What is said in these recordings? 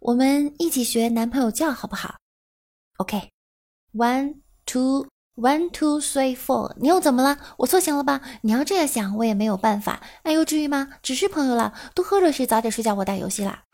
我们一起学男朋友叫好不好？OK，one two one two three four，你又怎么了？我错行了吧？你要这样想，我也没有办法。哎呦，至于吗？只是朋友了，多喝热水，早点睡觉。我打游戏啦。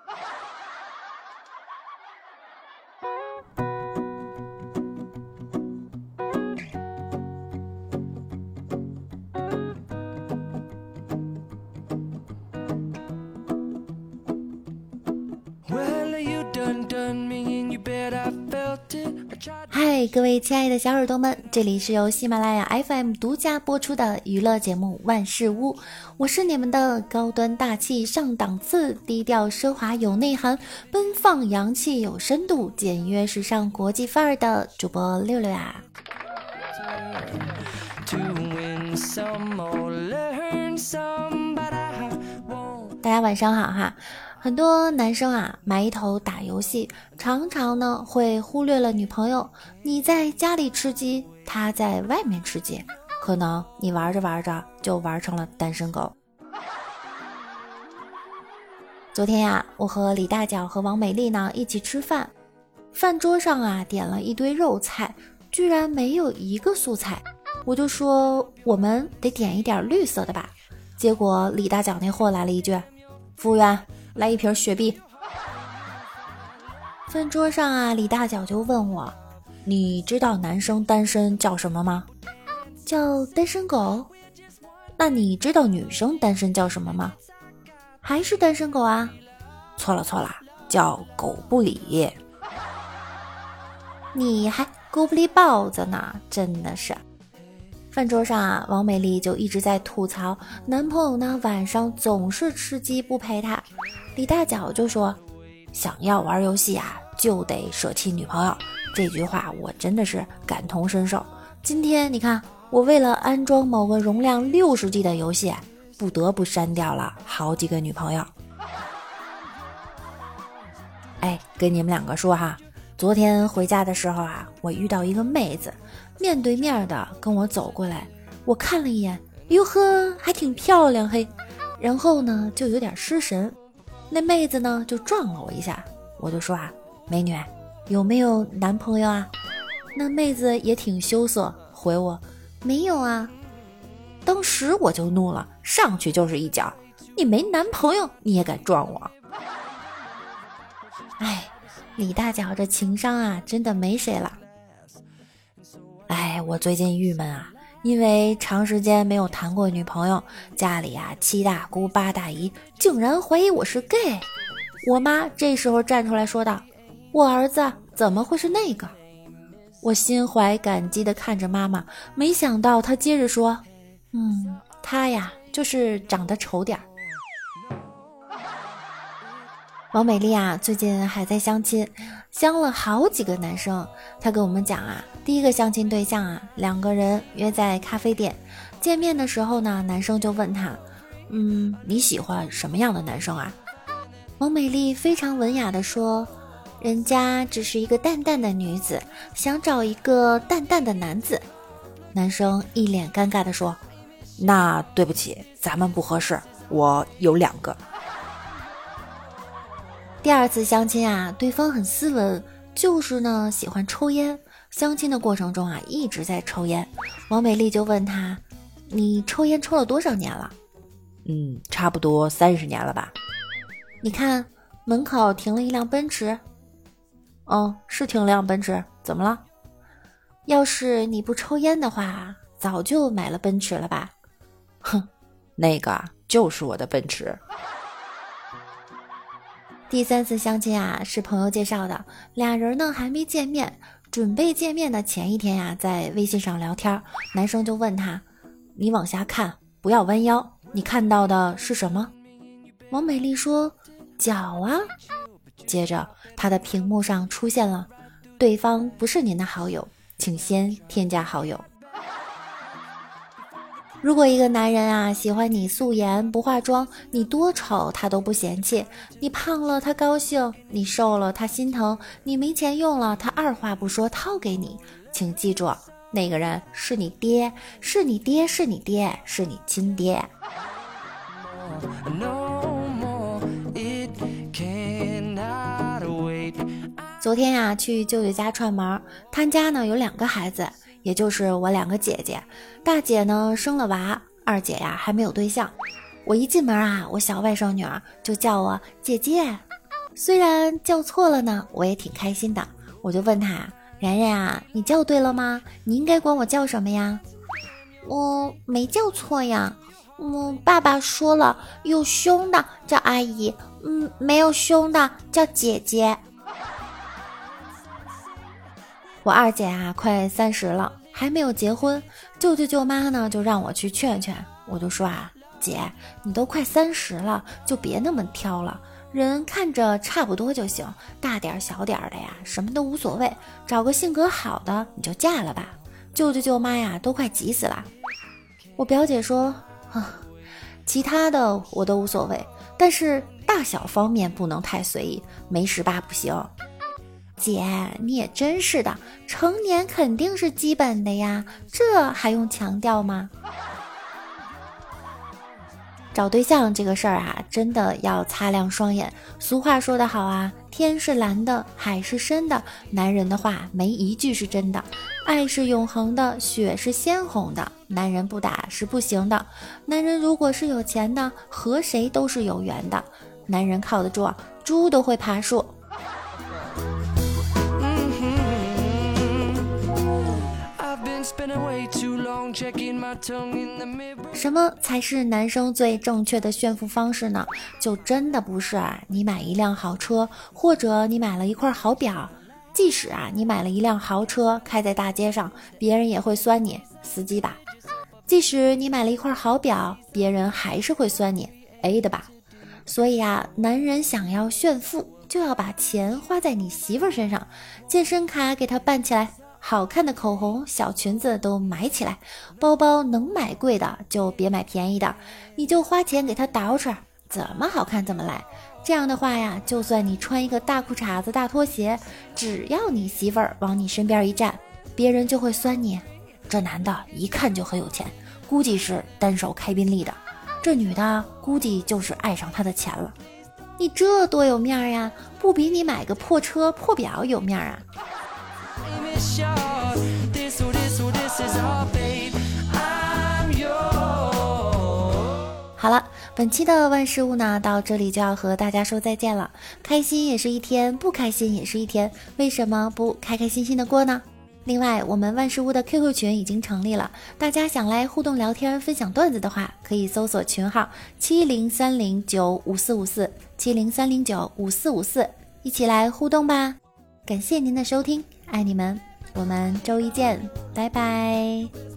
嗨，各位亲爱的小耳朵们，这里是由喜马拉雅 FM 独家播出的娱乐节目《万事屋》，我是你们的高端大气上档次、低调奢华有内涵、奔放洋气有深度、简约时尚国际范儿的主播六六呀。大家晚上好哈。很多男生啊，埋头打游戏，常常呢会忽略了女朋友。你在家里吃鸡，他在外面吃鸡，可能你玩着玩着就玩成了单身狗。昨天呀，我和李大脚和王美丽呢一起吃饭，饭桌上啊点了一堆肉菜，居然没有一个素菜，我就说我们得点一点绿色的吧。结果李大脚那货来了一句：“服务员。”来一瓶雪碧。饭桌上啊，李大脚就问我：“你知道男生单身叫什么吗？叫单身狗。那你知道女生单身叫什么吗？还是单身狗啊？错了错了，叫狗不理。你还狗不理包子呢，真的是。”饭桌上啊，王美丽就一直在吐槽男朋友呢，晚上总是吃鸡不陪她。李大脚就说：“想要玩游戏啊，就得舍弃女朋友。”这句话我真的是感同身受。今天你看，我为了安装某个容量六十 G 的游戏，不得不删掉了好几个女朋友。哎，跟你们两个说哈。昨天回家的时候啊，我遇到一个妹子，面对面的跟我走过来，我看了一眼，哟呵，还挺漂亮嘿，然后呢就有点失神，那妹子呢就撞了我一下，我就说啊，美女，有没有男朋友啊？那妹子也挺羞涩，回我没有啊。当时我就怒了，上去就是一脚，你没男朋友你也敢撞我？哎。李大脚这情商啊，真的没谁了。哎，我最近郁闷啊，因为长时间没有谈过女朋友，家里啊七大姑八大姨竟然怀疑我是 gay。我妈这时候站出来说道：“我儿子怎么会是那个？”我心怀感激的看着妈妈，没想到她接着说：“嗯，他呀，就是长得丑点儿。”王美丽啊，最近还在相亲，相了好几个男生。她跟我们讲啊，第一个相亲对象啊，两个人约在咖啡店见面的时候呢，男生就问她：“嗯，你喜欢什么样的男生啊？”王美丽非常文雅的说：“人家只是一个淡淡的女子，想找一个淡淡的男子。”男生一脸尴尬的说：“那对不起，咱们不合适，我有两个。”第二次相亲啊，对方很斯文，就是呢喜欢抽烟。相亲的过程中啊，一直在抽烟。王美丽就问他：“你抽烟抽了多少年了？”“嗯，差不多三十年了吧。”“你看门口停了一辆奔驰。”“哦，是停了辆奔驰，怎么了？”“要是你不抽烟的话，早就买了奔驰了吧？”“哼，那个就是我的奔驰。”第三次相亲啊，是朋友介绍的，俩人呢还没见面，准备见面的前一天呀，在微信上聊天，男生就问他：“你往下看，不要弯腰，你看到的是什么？”王美丽说：“脚啊。”接着他的屏幕上出现了：“对方不是您的好友，请先添加好友。”如果一个男人啊喜欢你素颜不化妆，你多丑他都不嫌弃；你胖了他高兴，你瘦了他心疼；你没钱用了他二话不说掏给你。请记住，那个人是你爹，是你爹，是你爹，是你亲爹。昨天呀，去舅舅家串门，他家呢有两个孩子，也就是我两个姐姐。大姐呢生了娃，二姐呀还没有对象。我一进门啊，我小外甥女儿就叫我姐姐，虽然叫错了呢，我也挺开心的。我就问她：“然然啊，你叫对了吗？你应该管我叫什么呀？”我没叫错呀。嗯，爸爸说了，有胸的叫阿姨，嗯，没有胸的叫姐姐。我二姐啊，快三十了，还没有结婚。舅舅舅妈呢，就让我去劝劝。我就说啊，姐，你都快三十了，就别那么挑了。人看着差不多就行，大点小点的呀，什么都无所谓。找个性格好的，你就嫁了吧。舅舅舅妈呀，都快急死了。我表姐说。啊，其他的我都无所谓，但是大小方面不能太随意，没十八不行。姐，你也真是的，成年肯定是基本的呀，这还用强调吗？找对象这个事儿啊，真的要擦亮双眼。俗话说得好啊，天是蓝的，海是深的，男人的话没一句是真的。爱是永恒的，血是鲜红的，男人不打是不行的。男人如果是有钱的，和谁都是有缘的。男人靠得住，猪都会爬树。什么才是男生最正确的炫富方式呢？就真的不是啊！你买一辆好车，或者你买了一块好表，即使啊你买了一辆豪车开在大街上，别人也会酸你司机吧；即使你买了一块好表，别人还是会酸你 A 的吧。所以啊，男人想要炫富，就要把钱花在你媳妇身上，健身卡给她办起来。好看的口红、小裙子都买起来，包包能买贵的就别买便宜的，你就花钱给他捯饬，怎么好看怎么来。这样的话呀，就算你穿一个大裤衩子、大拖鞋，只要你媳妇儿往你身边一站，别人就会酸你。这男的一看就很有钱，估计是单手开宾利的；这女的估计就是爱上他的钱了。你这多有面儿呀，不比你买个破车、破表有面儿啊？好了，本期的万事屋呢，到这里就要和大家说再见了。开心也是一天，不开心也是一天，为什么不开开心心的过呢？另外，我们万事屋的 QQ 群已经成立了，大家想来互动聊天、分享段子的话，可以搜索群号七零三零九五四五四七零三零九五四五四，一起来互动吧。感谢您的收听，爱你们，我们周一见，拜拜。